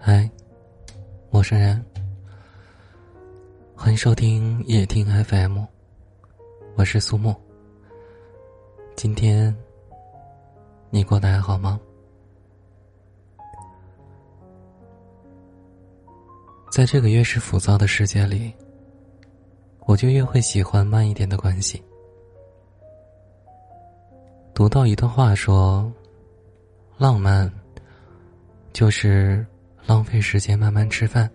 嗨，陌生人，欢迎收听夜听 FM，我是苏木。今天你过得还好吗？在这个越是浮躁的世界里，我就越会喜欢慢一点的关系。读到一段话说，浪漫就是浪费时间慢慢吃饭，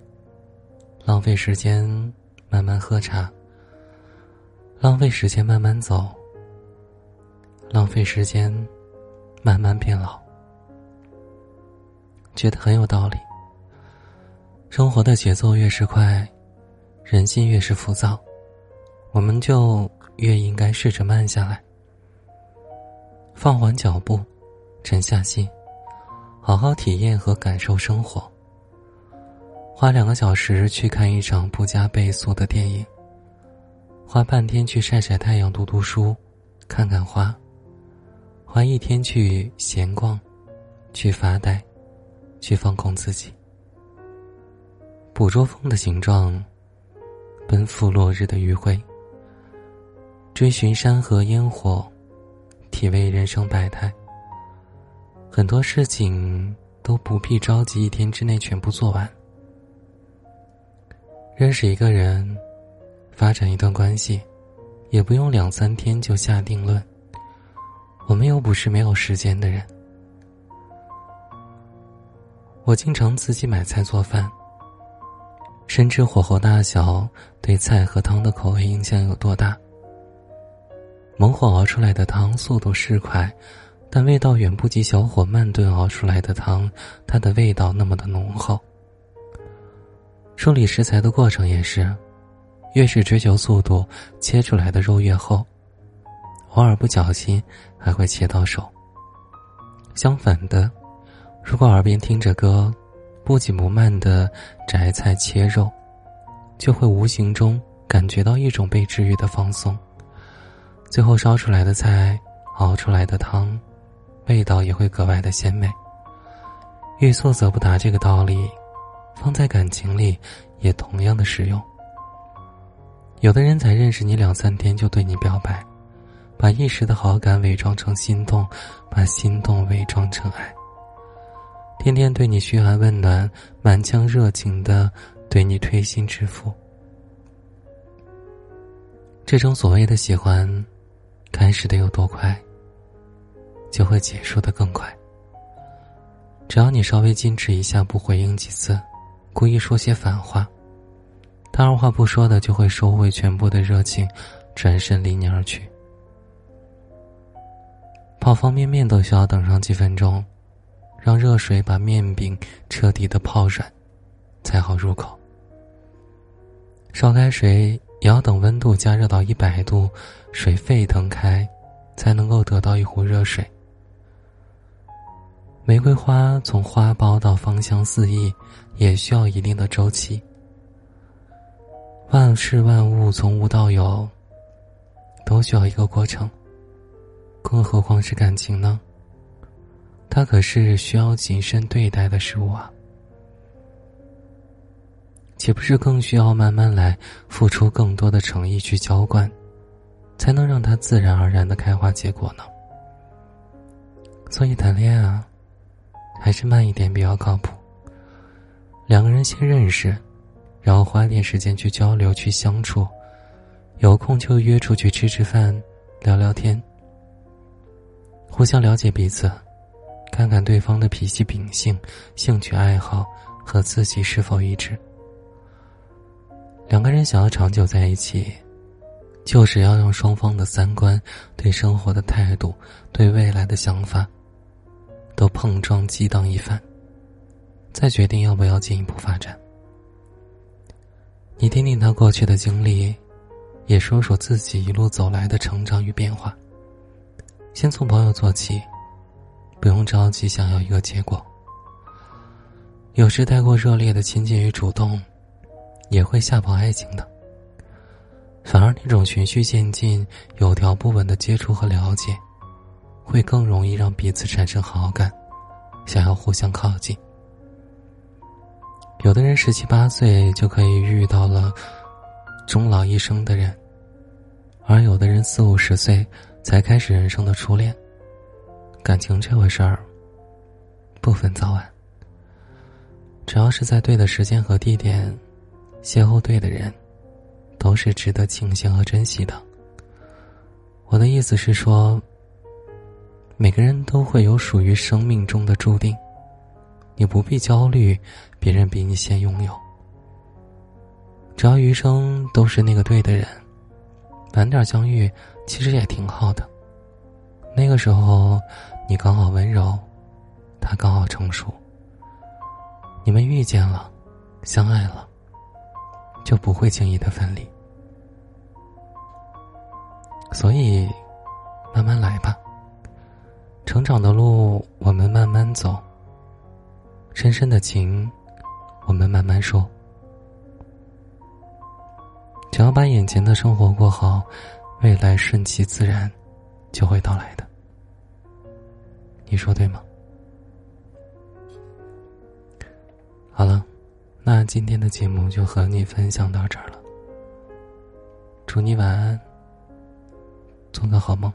浪费时间慢慢喝茶，浪费时间慢慢走，浪费时间慢慢变老。觉得很有道理。生活的节奏越是快，人心越是浮躁，我们就越应该试着慢下来。放缓脚步，沉下心，好好体验和感受生活。花两个小时去看一场不加倍速的电影，花半天去晒晒太阳、读读书、看看花，花一天去闲逛、去发呆、去放空自己，捕捉风的形状，奔赴落日的余晖，追寻山河烟火。体味人生百态。很多事情都不必着急一天之内全部做完。认识一个人，发展一段关系，也不用两三天就下定论。我们又不是没有时间的人。我经常自己买菜做饭，深知火候大小对菜和汤的口味影响有多大。猛火熬出来的汤速度是快，但味道远不及小火慢炖熬出来的汤，它的味道那么的浓厚。处理食材的过程也是，越是追求速度，切出来的肉越厚，偶尔不小心还会切到手。相反的，如果耳边听着歌，不紧不慢的摘菜切肉，就会无形中感觉到一种被治愈的放松。最后烧出来的菜，熬出来的汤，味道也会格外的鲜美。欲速则不达这个道理，放在感情里也同样的实用。有的人才认识你两三天就对你表白，把一时的好感伪装成心动，把心动伪装成爱。天天对你嘘寒问暖，满腔热情的对你推心置腹。这种所谓的喜欢。开始的有多快，就会结束的更快。只要你稍微矜持一下，不回应几次，故意说些反话，他二话不说的就会收回全部的热情，转身离你而去。泡方便面都需要等上几分钟，让热水把面饼彻底的泡软，才好入口。烧开水。也要等温度加热到一百度，水沸腾开，才能够得到一壶热水。玫瑰花从花苞到芳香四溢，也需要一定的周期。万事万物从无到有，都需要一个过程。更何况是感情呢？它可是需要谨慎对待的事物啊。岂不是更需要慢慢来，付出更多的诚意去浇灌，才能让它自然而然的开花结果呢？所以谈恋爱啊，还是慢一点比较靠谱。两个人先认识，然后花点时间去交流、去相处，有空就约出去吃吃饭、聊聊天，互相了解彼此，看看对方的脾气秉性、兴趣爱好和自己是否一致。两个人想要长久在一起，就是要让双方的三观、对生活的态度、对未来的想法，都碰撞激荡一番，再决定要不要进一步发展。你听听他过去的经历，也说说自己一路走来的成长与变化。先从朋友做起，不用着急想要一个结果。有时太过热烈的亲近与主动。也会吓跑爱情的。反而那种循序渐进、有条不紊的接触和了解，会更容易让彼此产生好感，想要互相靠近。有的人十七八岁就可以遇到了终老一生的人，而有的人四五十岁才开始人生的初恋。感情这回事儿，不分早晚，只要是在对的时间和地点，邂逅对的人，都是值得庆幸和珍惜的。我的意思是说，每个人都会有属于生命中的注定，你不必焦虑别人比你先拥有。只要余生都是那个对的人，晚点相遇其实也挺好的。那个时候。你刚好温柔，他刚好成熟。你们遇见了，相爱了，就不会轻易的分离。所以，慢慢来吧。成长的路，我们慢慢走。深深的情，我们慢慢说。只要把眼前的生活过好，未来顺其自然，就会到来的。你说对吗？好了，那今天的节目就和你分享到这儿了。祝你晚安，做个好梦。